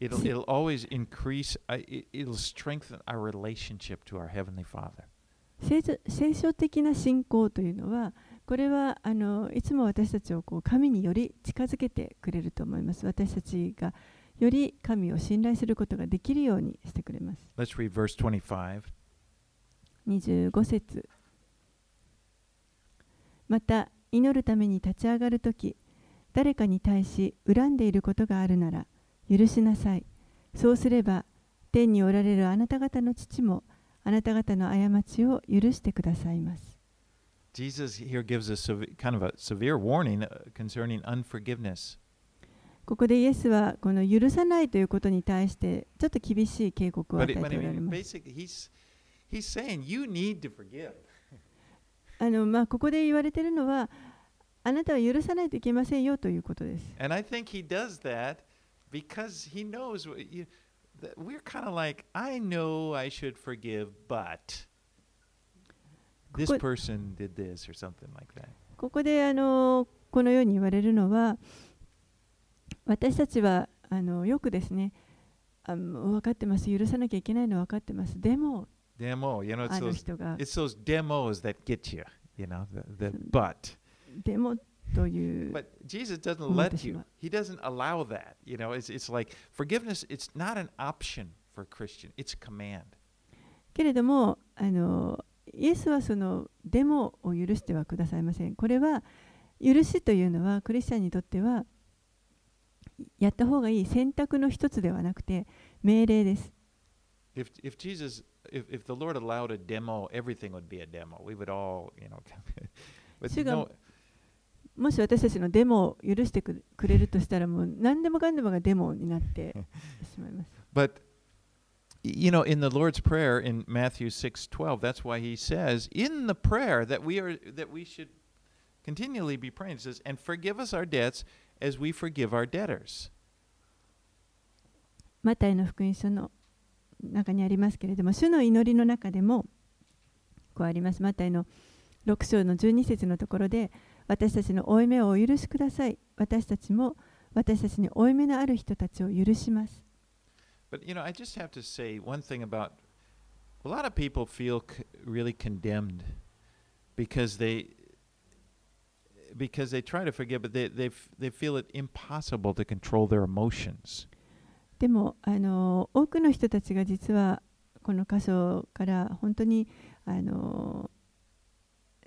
It'll, it'll always increase, uh, it, it'll strengthen our relationship to our Heavenly Father. 聖書聖書的な信仰というのはこれはあのいつも私たちをこう神により近づけてくれると思います。私たちがより神を信頼することができるようにしてくれます。Let's read verse 25. 25節また祈るために立ち上がるとき誰かに対し恨んでいることがあるなら許しなさいそうすれば天におられるあなた方の父もあなた方の過ちを許してくださいます Jesus here gives us kind of a severe warning uh, concerning unforgiveness. ここでイエスはこの許さないということに対してちょっと厳しい警告を与えておらます.あの、まあ、ここで言われているのはあなたは許さないといけませんよということです And I think he does that because he knows you, we're kind of like, I know I should forgive, but this person did this or something like that. ここであのこのように言われるのは私たちはあのよくですねあの分かってます許さなきゃいけないのは分かってますでも Demo, you know, it's those, it's those demos that get you, you know, the, the but. でもという But Jesus doesn't Mm, let you. He doesn't allow that. You know, it's, it's like forgiveness, it's not an option for a Christian, it's a command. けれどもあのイエスはそのデモを許してはくださいませんこれは許しというのはクリスチャンにとってはやった方がいい選択の一つではなくて命令です If, if Jesus, if, if the Lord allowed a demo, everything would be a demo. We would all, you know. but no, もし私たちのデモを許してくくれるとしたらもう何でもかんでもがデモになってしまいます but you know, in the Lord's prayer in Matthew six twelve, that's why He says in the prayer that we are that we should continually be praying. It says, "And forgive us our debts as we forgive our debtors." マタイの福音書の中にありますけれども、主の祈りの中でもこうあります。マタイの6章の12節のところで、私たちの負い目をお許しください。私たちも私たちに負い目のある人たちを許します。But you know, I just have to say one thing about a lot of people feel really condemned because they because they try to forgive, but they they they feel it impossible to control their emotions. でもあの多くの人たちが実はこの箇所から本当にあの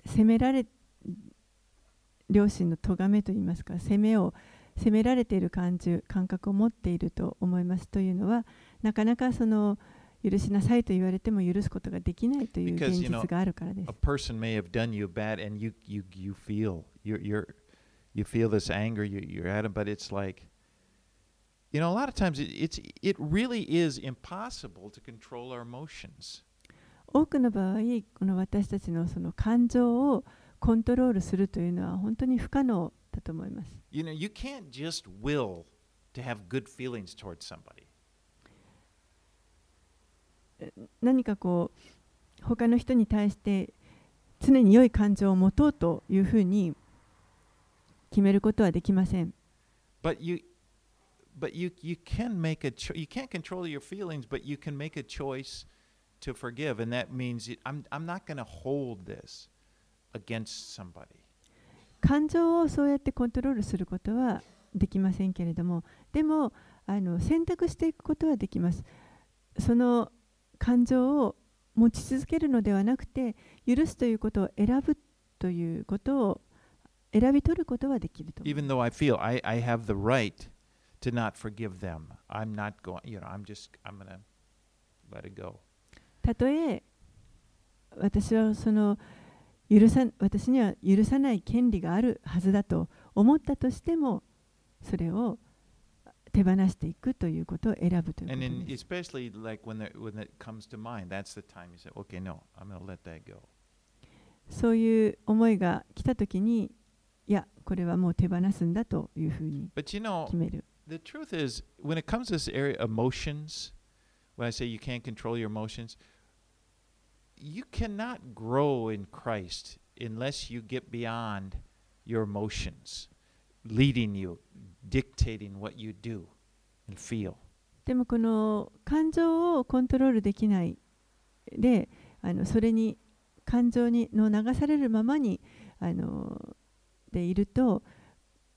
責められ両親の咎めといいますか責めを責められている感じ感覚を持っていると思いますというのはなかなかその許しなさいと言われても許すことができないという Because, 現 you know, 実があるからです A。person may have done you bad, and you you you feel you're you're you feel this anger, you you're at it, but it's like you know, a lot of times it, it's it really is impossible to control our emotions. 多くの場合この私たちのその感情をコントロールするというのは本当に不可能だと思います。You know, you can't just will to have good feelings towards somebody. 何かこう他の人に対して常に良い感情を持とうというふうに決めることはできません。But you but you you can make a cho- you can't control your feelings, but you can make a choice to forgive and that means I'm I'm not going to hold this against somebody. 感情をそうやってコントロールすることはできませんけれどもでもあの選択していくことはできます。その感情を持ち続けるのではなくて許すということを選ぶということを選び取ることはできると Even though I feel I, I have the right to not forgive them. I'm not going, you know, I'm just I'm going to let it go. たとえ私はその許さ私には許さない権利があるはずだと思ったとしてもそれを手放していくということを選ぶと。そういう思いが来たとに、いや、これはもう手放すんだというふうに決める。You cannot grow in Christ unless you get beyond your emotions, leading you, dictating what you do and feel. でもこの感情をコントロールできないであのそれに感情にの流されるままにあのでいると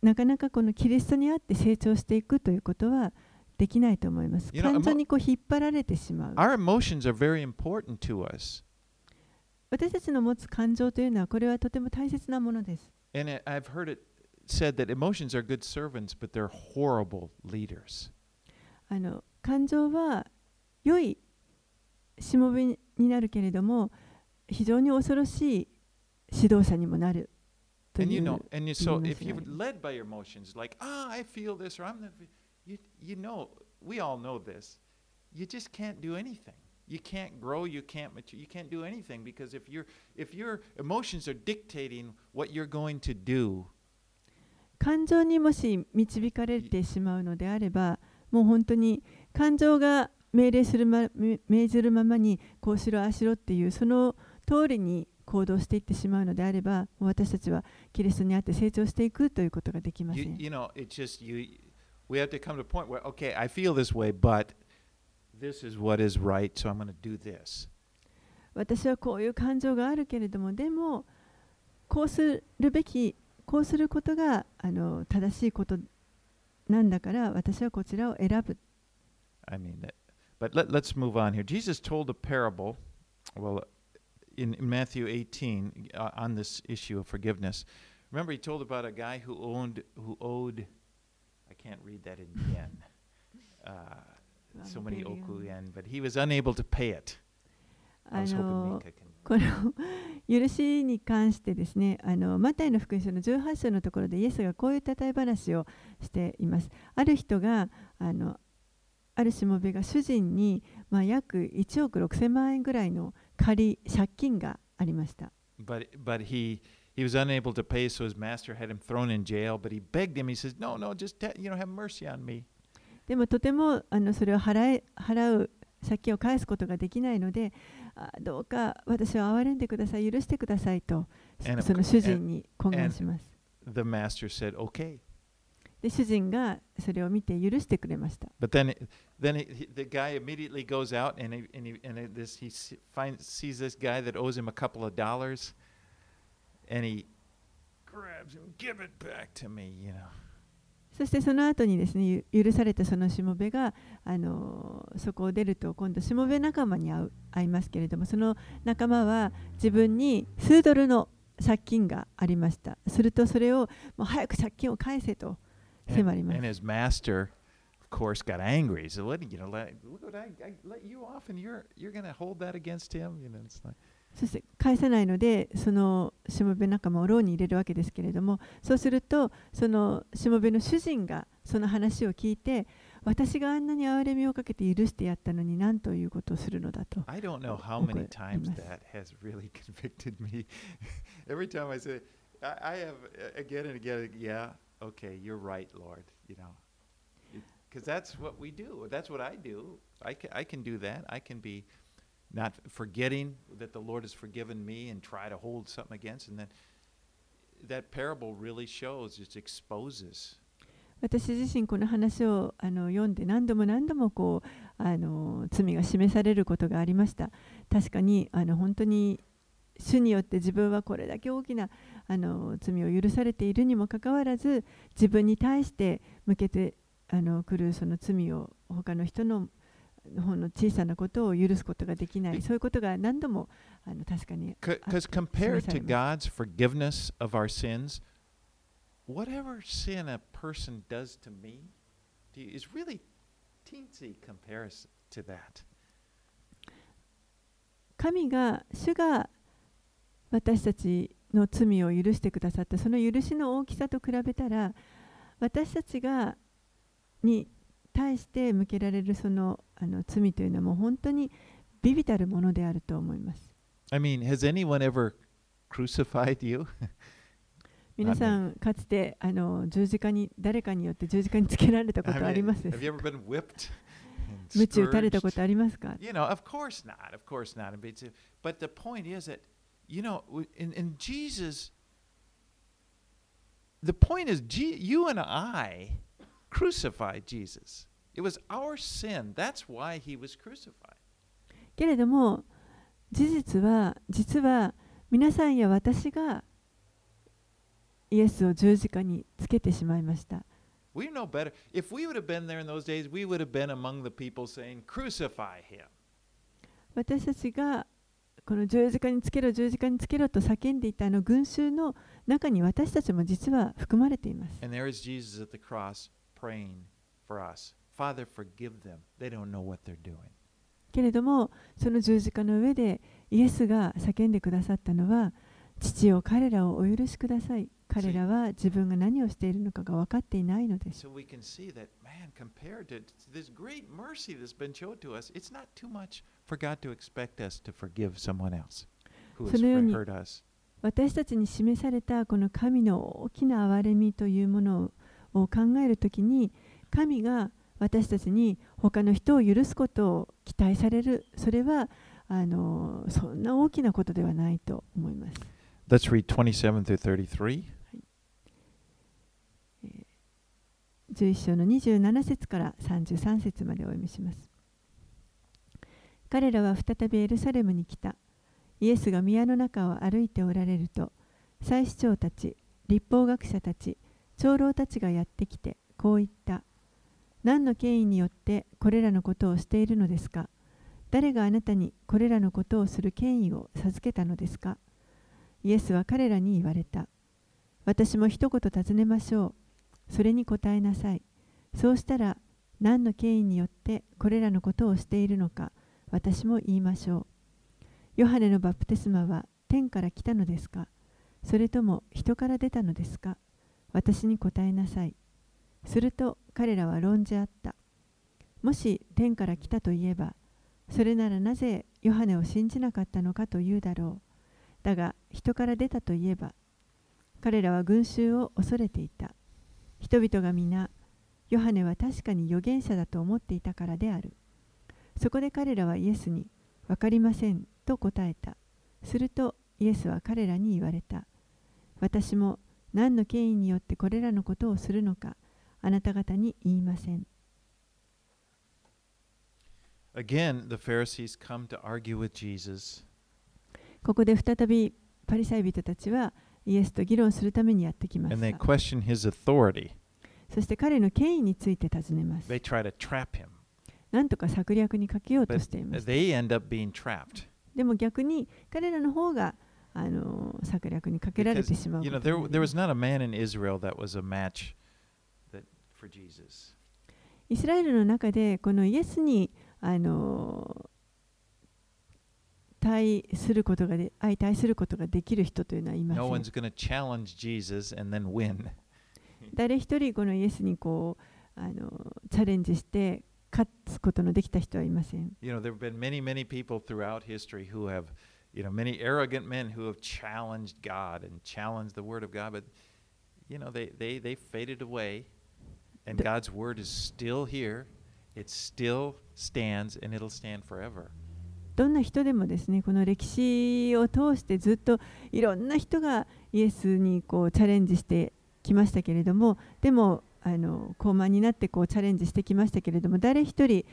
なかなかこのキリストにあって成長していくということはできないと思います。感情にこう引っ張られてしまう。Our emotions are very important to us. 私たちの持つ感情というのはこれはとても大切なものです。And I- I've heard it said that emotions are good servants, but they're horrible leaders. あの感情は良いしもべになるけれども非常に恐ろしい指導者にもなると And い you う know, and you, so if you're led by your emotions, like, ah, I feel this, or I'm fe-" you, you know, we all know this. You just can't do anything. You can't grow. You can't mature. You can't do anything because if your if your emotions are dictating what you're going to do, 感情にもし導かれてしまうのであればもう本当に感情が命令するまめ命ずるままにこうしろああしろっていうその通りに行動していってしまうのであれば私たちはキリストにあって成長していくということができませ you, ん。you know, it's just you. We have to come to a point where okay, I feel this way, but this is what is right, so I'm going to do this. 私はこういう感情があるけれどもでもこうするべきこうすることがあの正しいことなんだから私はこちらを選ぶ I mean, that, but let, let's move on here. Jesus told a parable, well, in, in Matthew 18, uh, on this issue of forgiveness. Remember, he told about a guy who owned, who owed, I can't read that in yen, uh, so many oku yen, but he was unable to pay it. I あの.この許しに関してですねあのマタイの福音書の18章のところでイエスがこういう例え話をしていますある人があのあるしもべが主人に、まあ、約1億6000万円ぐらいの借り借金がありました But, but he, he was unable to pay, so his master had him thrown in jail. But he begged him. He says, "No, no, just you know, have mercy on me." でもとてもあのそれを払,え払う借金を返すことができないので、どうか私を憐れんでください、許してくださいと、その主人に懇願します。The master said, okay. で主人がそれを見て許してくれました。And he grabs him, give it back to me, you know. そしてその後にですね、ゆ許されたそのしもべが、あのそこを出ると、今度、しもべ仲間に会う会いますけれども、その仲間は自分に数ドルの借金がありました。すると、それをもう早く借金を返せと迫ります of course, got angry. Said, "What? You know, let, look what I, I let you off, and you're you're to hold that against him? You know, it's like." そして返さないので、そのしもべ仲間を牢に入れるわけですけれども、そうすると、そのしもべの主人がその話を聞いて、私があんなに憐れみをかけて許してやったのに何ということをするのだと。I don't know how many times that has really convicted me. Every time I say, I, I have uh, again and again, yeah, okay, you're right, Lord, you know. Because that's what we do. That's what I do. I can, I can do that. I can be not forgetting that the Lord has forgiven me and try to hold something against. And then that parable really shows, it exposes 私自身この話をあの読んで何度も何度もこうあの罪が示されることがありました確かにあの本当に主によって自分はこれだけ大きなあの罪を許されているにもかかわらず自分に対して向けてあの来るその罪を他の人のほんの小さなことを許すことができないそういうことが何度もあの確かに Because Ah, compared to God's forgiveness of our sins, whatever sin a person does to me is really teensy comparison to that. 神が主が私たちの罪を許してくださったその許しの大きさと比べたら私たちがに対して向けられるそのあの罪というのはもう本当にビビたるものであると思います。I mean, has anyone ever crucified you? 皆さんかつてあの十字架に誰かによって十字架につけられたことありますで ever been whipped? and 鞭打たれたこ?とありますか You know, of course not. Of course not. But the point is that, you know, in, in Jesus, the point is, G, you and I crucified Jesus. It was our sin. That's why he was crucified. けれども事実は実は皆さんや私がイエスを十字架につけてしまいました。We know better. If we would have been there in those days, we would have been among the people saying, Crucify him. 私たちがこの十字架につけろ十字架につけろと叫んでいたあの群衆の中に私たちも実は含まれています。And there is Jesus at the cross praying for us. Father, forgive them. They don't know what they're doing. けれどもその十字架の上でイエスが叫んでくださったのは父よ彼らをお許しください彼らは自分が何をしているのかが分かっていないのです So we can see that, man, compared to this great mercy that's been shown to us, it's not too much for God to expect us to forgive someone else who has そのように hurt us. 私たちに示されたこの神の大きな憐れみというものを考えるときに神が私たちに他の人を許すことを期待されるそれはあのそんな大きなことではないと思います。Let's read 27 through 33. 11章の27節から33節までお読みします。彼らは再びエルサレムに来た。イエスが宮の中を歩いておられると、祭司長たち、立法学者たち、長老たちがやってきて、こう言った。何の権威によってこれらのことをしているのですか？誰があなたにこれらのことをする権威を授けたのですか？イエスは彼らに言われた。私も一言尋ねましょう。それに答えなさい。そうしたら何の権威によってこれらのことをしているのか？私も言いましょう。ヨハネのバプテスマは天から来たのですか？それとも人から出たのですか？私に答えなさい。すると彼らは論じ合った。もし天から来たといえば、それならなぜヨハネを信じなかったのかというだろう。だが人から出たといえば、彼らは群衆を恐れていた。人々が皆、ヨハネは確かに預言者だと思っていたからである。そこで彼らはイエスに、わかりませんと答えた。するとイエスは彼らに言われた。私も何の権威によってこれらのことをするのかあなた方に言いません。Again, the Pharisees come to argue with Jesus. ここで再びパリサイ人たちはイエスと議論するためにやってきました。And they his そして彼の権威について尋ねます。They try to trap him. なんとか策略にかけようとしています。But they end up being trapped. でも逆に彼らの方があの策略にかけられてしまう。イスラエルの中で、このイエスにあの対することがで相対することができる人というのはいません。誰一人このイエスにこうあのチャレンジして勝つことのできた人はいません。You know, many arrogant men who have challenged God and challenged the Word of God, but, you know, they, they, they faded away, and God's Word is still here. It still stands, and it'll stand forever. どんな人でもですねこの歴史を通してずっといろんな人がイエスにこうチャレンジしてきましたけれどもでもあの高慢になってこうチャレンジしてきましたけれども誰一人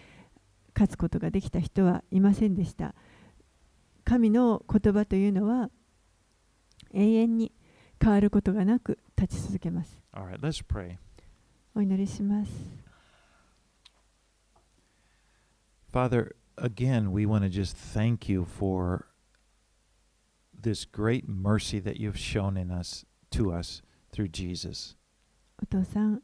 勝つことができた人はいませんでした神の言葉というのは永遠に変わることがなく立ち続けます right, let's pray. お祈りします Father, again, we want to just thank you for this great mercy that you've shown in us to us through Jesus. お父さん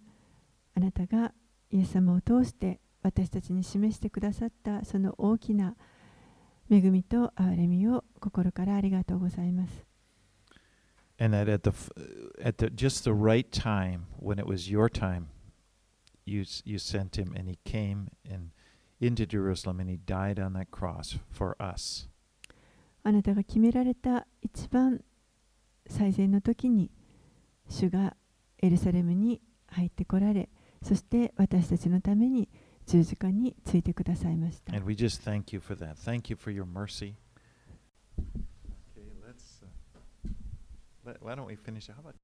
あなたがイエス様を通して私たちに示してくださったその大きな恵みと憐れみを心からありがとうございます。and that at the at the just the right time when it was your time you you sent him and he came and into Jerusalem and he died on that cross for us あなたが決められた一番最善の時に主がエルサレムに入ってこられそして私たちのために十字架についてくださいました。 and we just thank you for that thank you for your mercy okay let's uh, let, why don't we finish how about